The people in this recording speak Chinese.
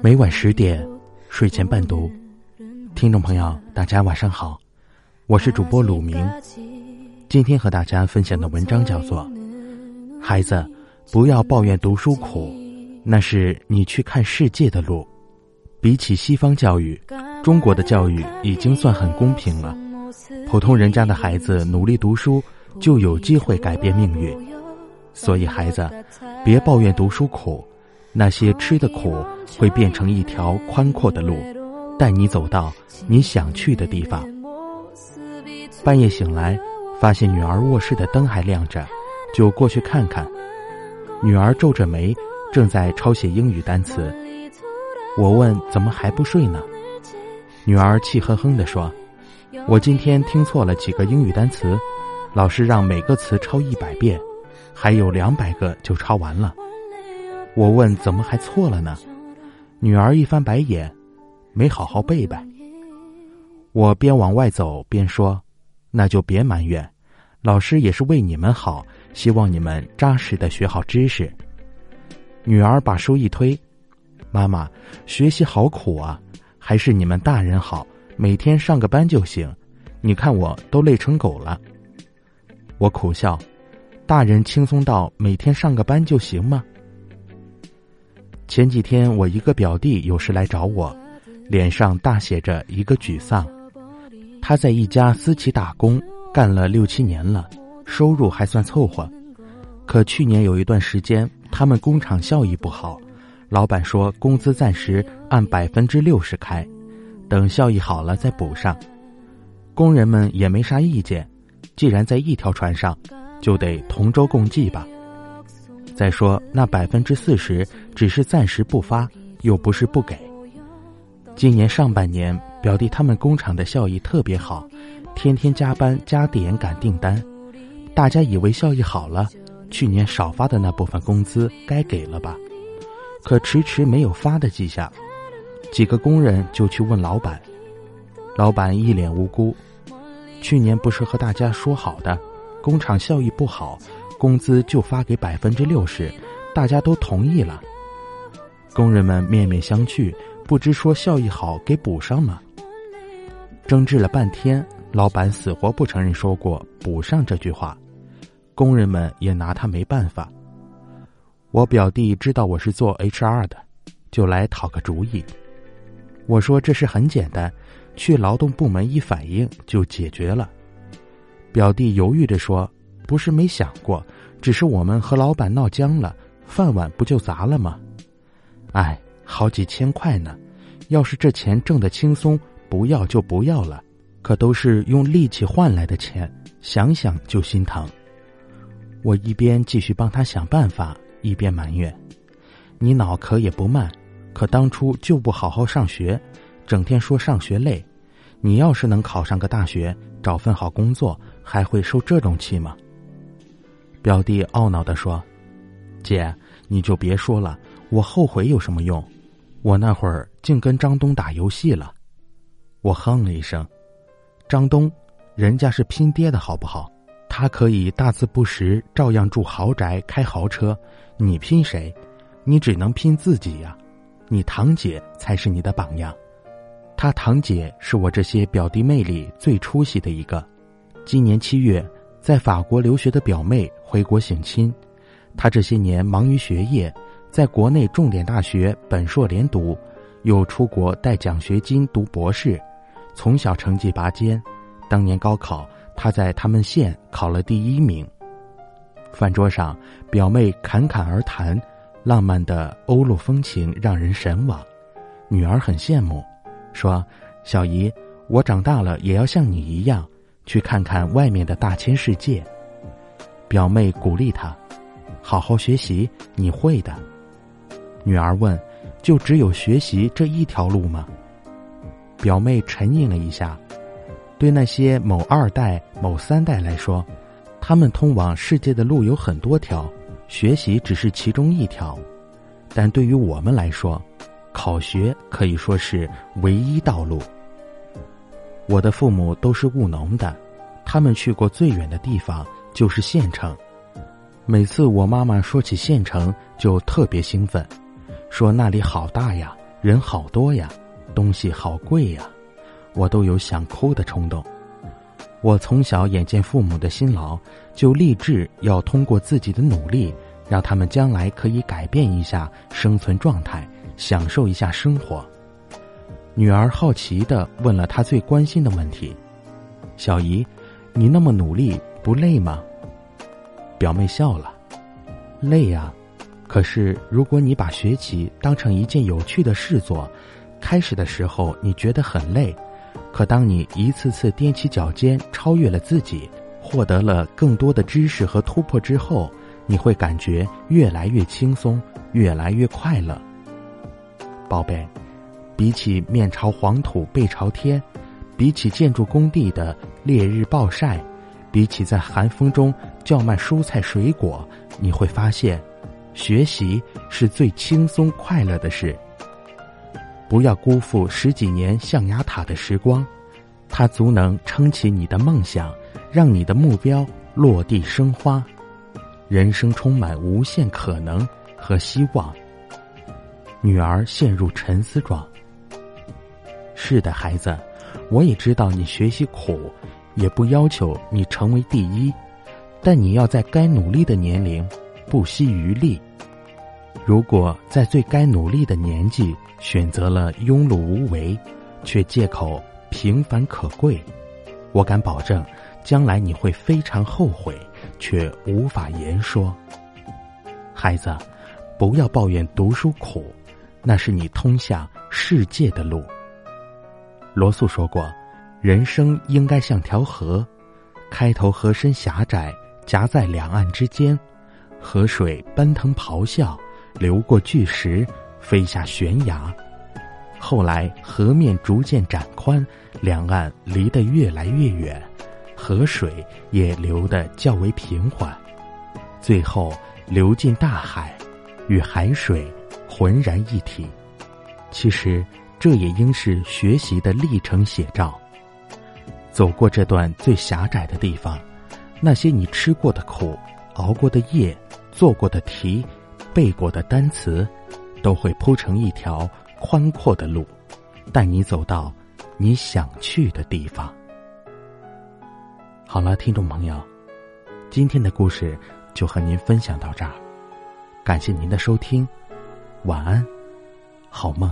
每晚十点，睡前伴读。听众朋友，大家晚上好，我是主播鲁明。今天和大家分享的文章叫做《孩子，不要抱怨读书苦，那是你去看世界的路》。比起西方教育，中国的教育已经算很公平了。普通人家的孩子努力读书。就有机会改变命运，所以孩子，别抱怨读书苦，那些吃的苦会变成一条宽阔的路，带你走到你想去的地方。半夜醒来，发现女儿卧室的灯还亮着，就过去看看。女儿皱着眉，正在抄写英语单词。我问：“怎么还不睡呢？”女儿气哼哼地说：“我今天听错了几个英语单词。”老师让每个词抄一百遍，还有两百个就抄完了。我问怎么还错了呢？女儿一翻白眼，没好好背呗。我边往外走边说：“那就别埋怨，老师也是为你们好，希望你们扎实的学好知识。”女儿把书一推：“妈妈，学习好苦啊，还是你们大人好，每天上个班就行。你看我都累成狗了。”我苦笑，大人轻松到每天上个班就行吗？前几天我一个表弟有事来找我，脸上大写着一个沮丧。他在一家私企打工，干了六七年了，收入还算凑合。可去年有一段时间，他们工厂效益不好，老板说工资暂时按百分之六十开，等效益好了再补上。工人们也没啥意见。既然在一条船上，就得同舟共济吧。再说那百分之四十只是暂时不发，又不是不给。今年上半年，表弟他们工厂的效益特别好，天天加班加点赶订单。大家以为效益好了，去年少发的那部分工资该给了吧？可迟迟没有发的迹象，几个工人就去问老板，老板一脸无辜。去年不是和大家说好的，工厂效益不好，工资就发给百分之六十，大家都同意了。工人们面面相觑，不知说效益好给补上吗？争执了半天，老板死活不承认说过补上这句话，工人们也拿他没办法。我表弟知道我是做 HR 的，就来讨个主意。我说这事很简单。去劳动部门一反映就解决了。表弟犹豫着说：“不是没想过，只是我们和老板闹僵了，饭碗不就砸了吗？哎，好几千块呢，要是这钱挣得轻松，不要就不要了。可都是用力气换来的钱，想想就心疼。”我一边继续帮他想办法，一边埋怨：“你脑壳也不慢，可当初就不好好上学。”整天说上学累，你要是能考上个大学，找份好工作，还会受这种气吗？表弟懊恼的说：“姐，你就别说了，我后悔有什么用？我那会儿竟跟张东打游戏了。”我哼了一声：“张东，人家是拼爹的好不好？他可以大字不识，照样住豪宅，开豪车。你拼谁？你只能拼自己呀！你堂姐才是你的榜样。”他堂姐是我这些表弟妹里最出息的一个。今年七月，在法国留学的表妹回国省亲，她这些年忙于学业，在国内重点大学本硕连读，又出国带奖学金读博士，从小成绩拔尖。当年高考，她在他们县考了第一名。饭桌上，表妹侃侃而谈，浪漫的欧陆风情让人神往，女儿很羡慕。说：“小姨，我长大了也要像你一样，去看看外面的大千世界。”表妹鼓励她：“好好学习，你会的。”女儿问：“就只有学习这一条路吗？”表妹沉吟了一下：“对那些某二代、某三代来说，他们通往世界的路有很多条，学习只是其中一条；但对于我们来说，”考学可以说是唯一道路。我的父母都是务农的，他们去过最远的地方就是县城，每次我妈妈说起县城，就特别兴奋，说那里好大呀，人好多呀，东西好贵呀，我都有想哭的冲动。我从小眼见父母的辛劳，就立志要通过自己的努力，让他们将来可以改变一下生存状态，享受一下生活。女儿好奇的问了她最关心的问题：“小姨，你那么努力不累吗？”表妹笑了：“累呀，可是如果你把学习当成一件有趣的事做，开始的时候你觉得很累，可当你一次次踮起脚尖超越了自己，获得了更多的知识和突破之后，你会感觉越来越轻松，越来越快乐。”宝贝。比起面朝黄土背朝天，比起建筑工地的烈日暴晒，比起在寒风中叫卖蔬菜水果，你会发现，学习是最轻松快乐的事。不要辜负十几年象牙塔的时光，它足能撑起你的梦想，让你的目标落地生花。人生充满无限可能和希望。女儿陷入沉思状。是的，孩子，我也知道你学习苦，也不要求你成为第一，但你要在该努力的年龄不惜余力。如果在最该努力的年纪选择了庸碌无为，却借口平凡可贵，我敢保证，将来你会非常后悔，却无法言说。孩子，不要抱怨读书苦，那是你通向世界的路。罗素说过：“人生应该像条河，开头河身狭窄，夹在两岸之间，河水奔腾咆哮，流过巨石，飞下悬崖。后来河面逐渐展宽，两岸离得越来越远，河水也流得较为平缓，最后流进大海，与海水浑然一体。其实。”这也应是学习的历程写照。走过这段最狭窄的地方，那些你吃过的苦、熬过的夜、做过的题、背过的单词，都会铺成一条宽阔的路，带你走到你想去的地方。好了，听众朋友，今天的故事就和您分享到这儿，感谢您的收听，晚安，好梦。